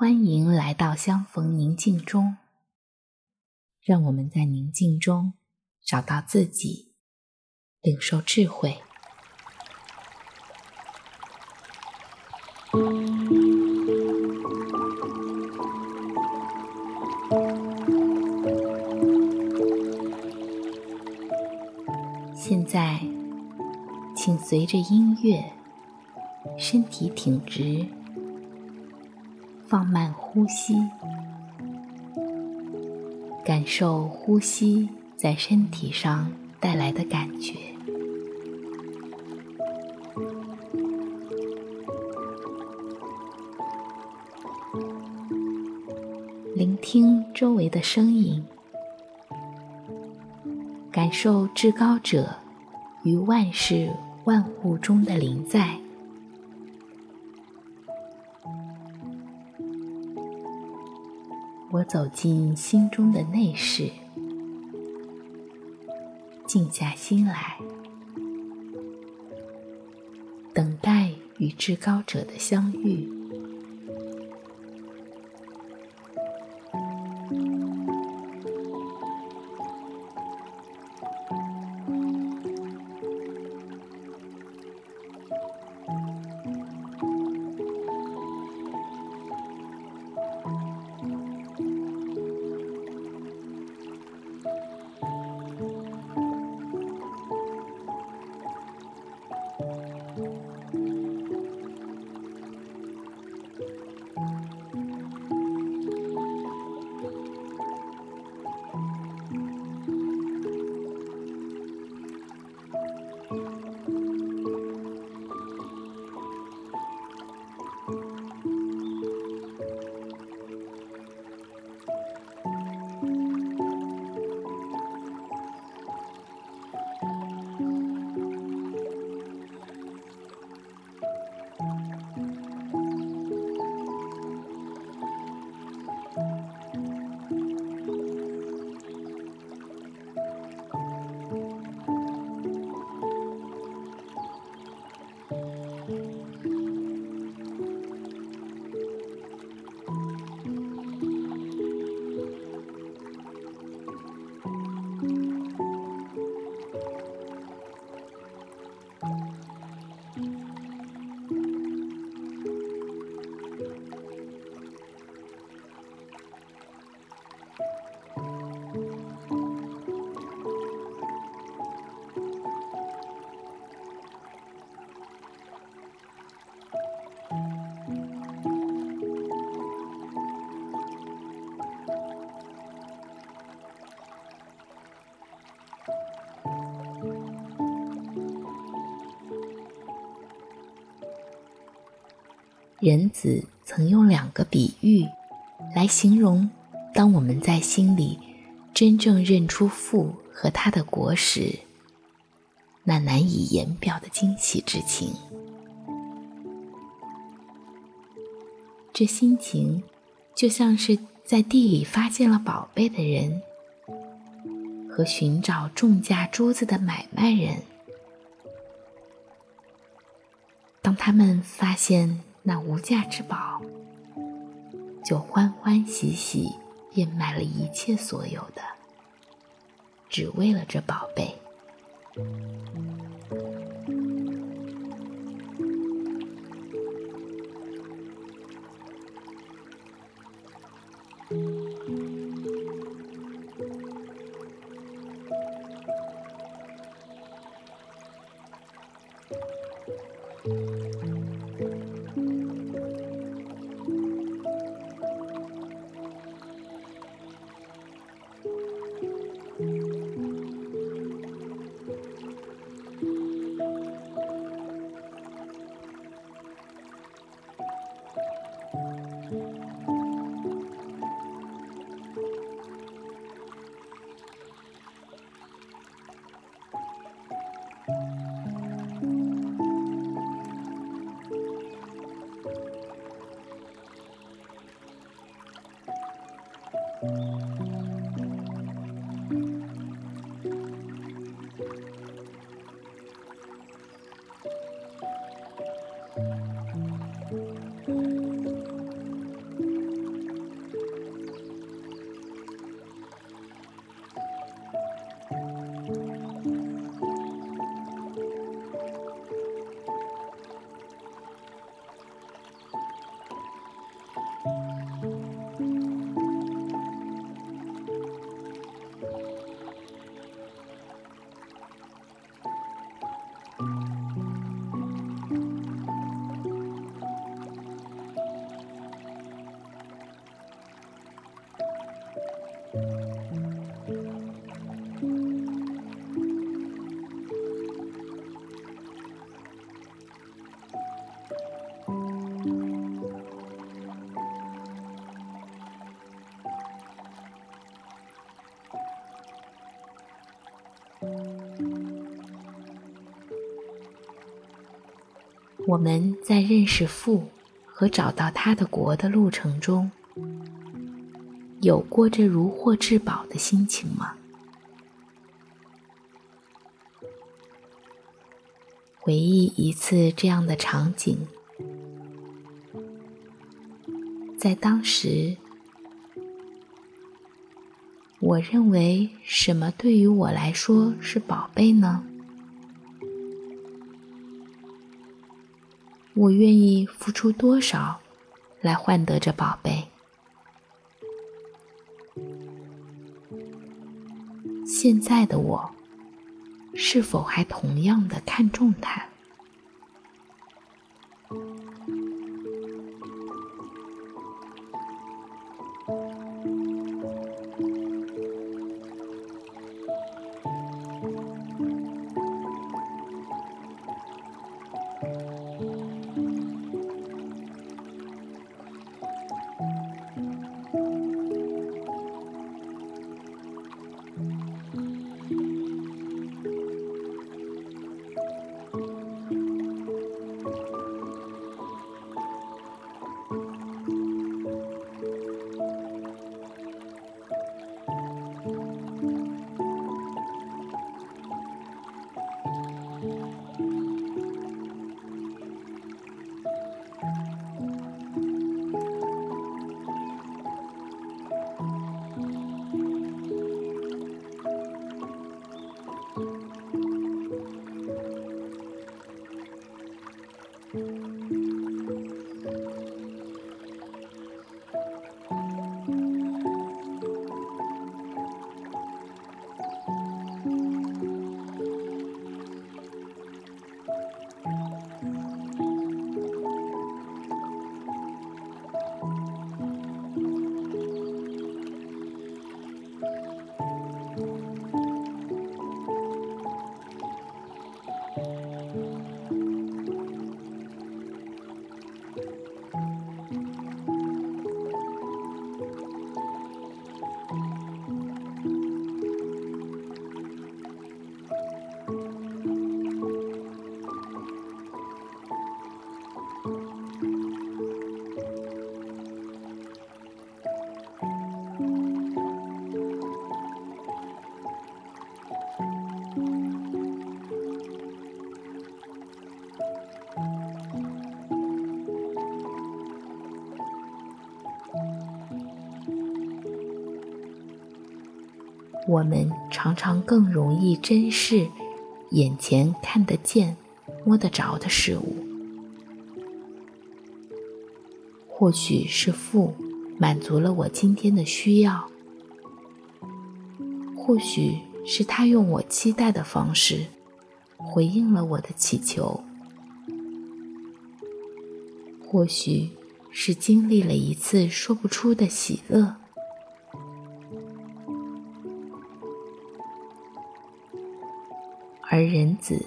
欢迎来到相逢宁静中。让我们在宁静中找到自己，领受智慧。现在，请随着音乐。身体挺直，放慢呼吸，感受呼吸在身体上带来的感觉。聆听周围的声音，感受至高者于万事万物中的灵在。我走进心中的内室，静下心来，等待与至高者的相遇。Thank you. 仁子曾用两个比喻来形容，当我们在心里真正认出父和他的国时，那难以言表的惊喜之情。这心情就像是在地里发现了宝贝的人，和寻找重价珠子的买卖人，当他们发现。那无价之宝，就欢欢喜喜变卖了一切所有的，只为了这宝贝。我们在认识父和找到他的国的路程中，有过这如获至宝的心情吗？回忆一次这样的场景，在当时，我认为什么对于我来说是宝贝呢？我愿意付出多少来换得这宝贝？现在的我是否还同样的看重它？我们常常更容易珍视眼前看得见、摸得着的事物。或许是父满足了我今天的需要，或许是他用我期待的方式回应了我的祈求，或许是经历了一次说不出的喜乐。而人子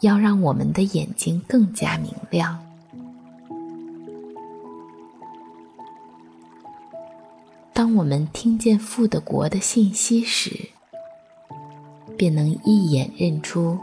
要让我们的眼睛更加明亮。当我们听见父的国的信息时，便能一眼认出，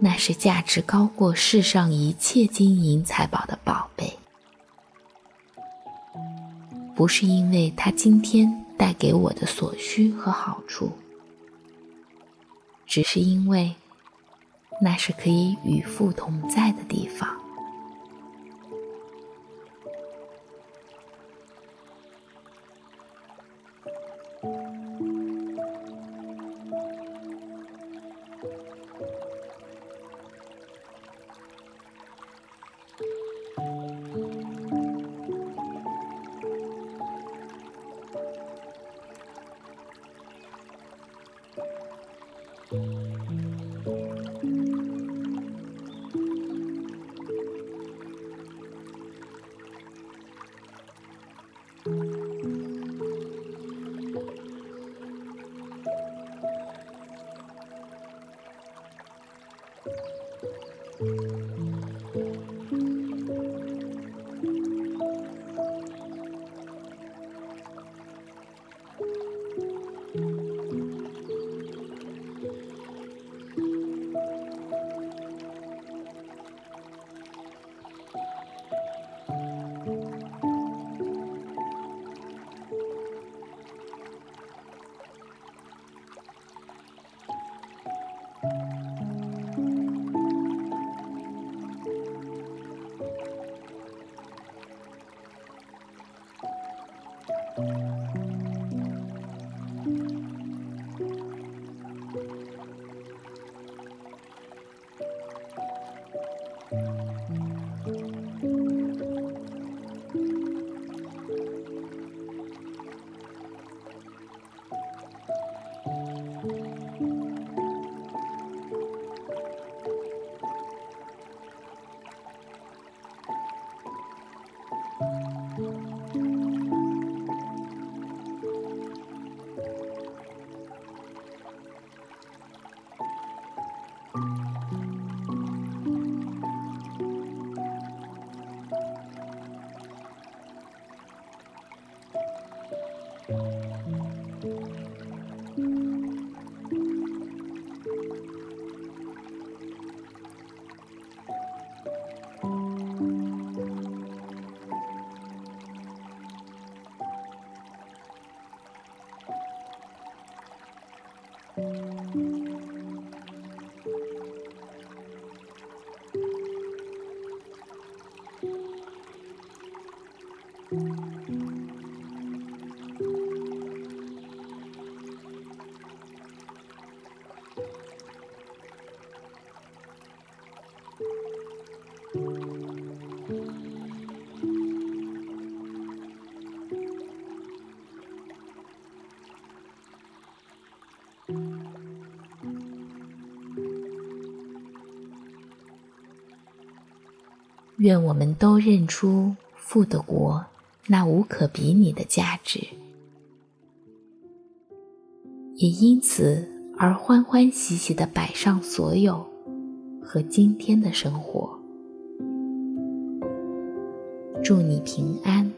那是价值高过世上一切金银财宝的宝贝。不是因为他今天带给我的所需和好处。只是因为，那是可以与父同在的地方。Thank you. 愿我们都认出富的国那无可比拟的价值，也因此而欢欢喜喜的摆上所有和今天的生活。祝你平安。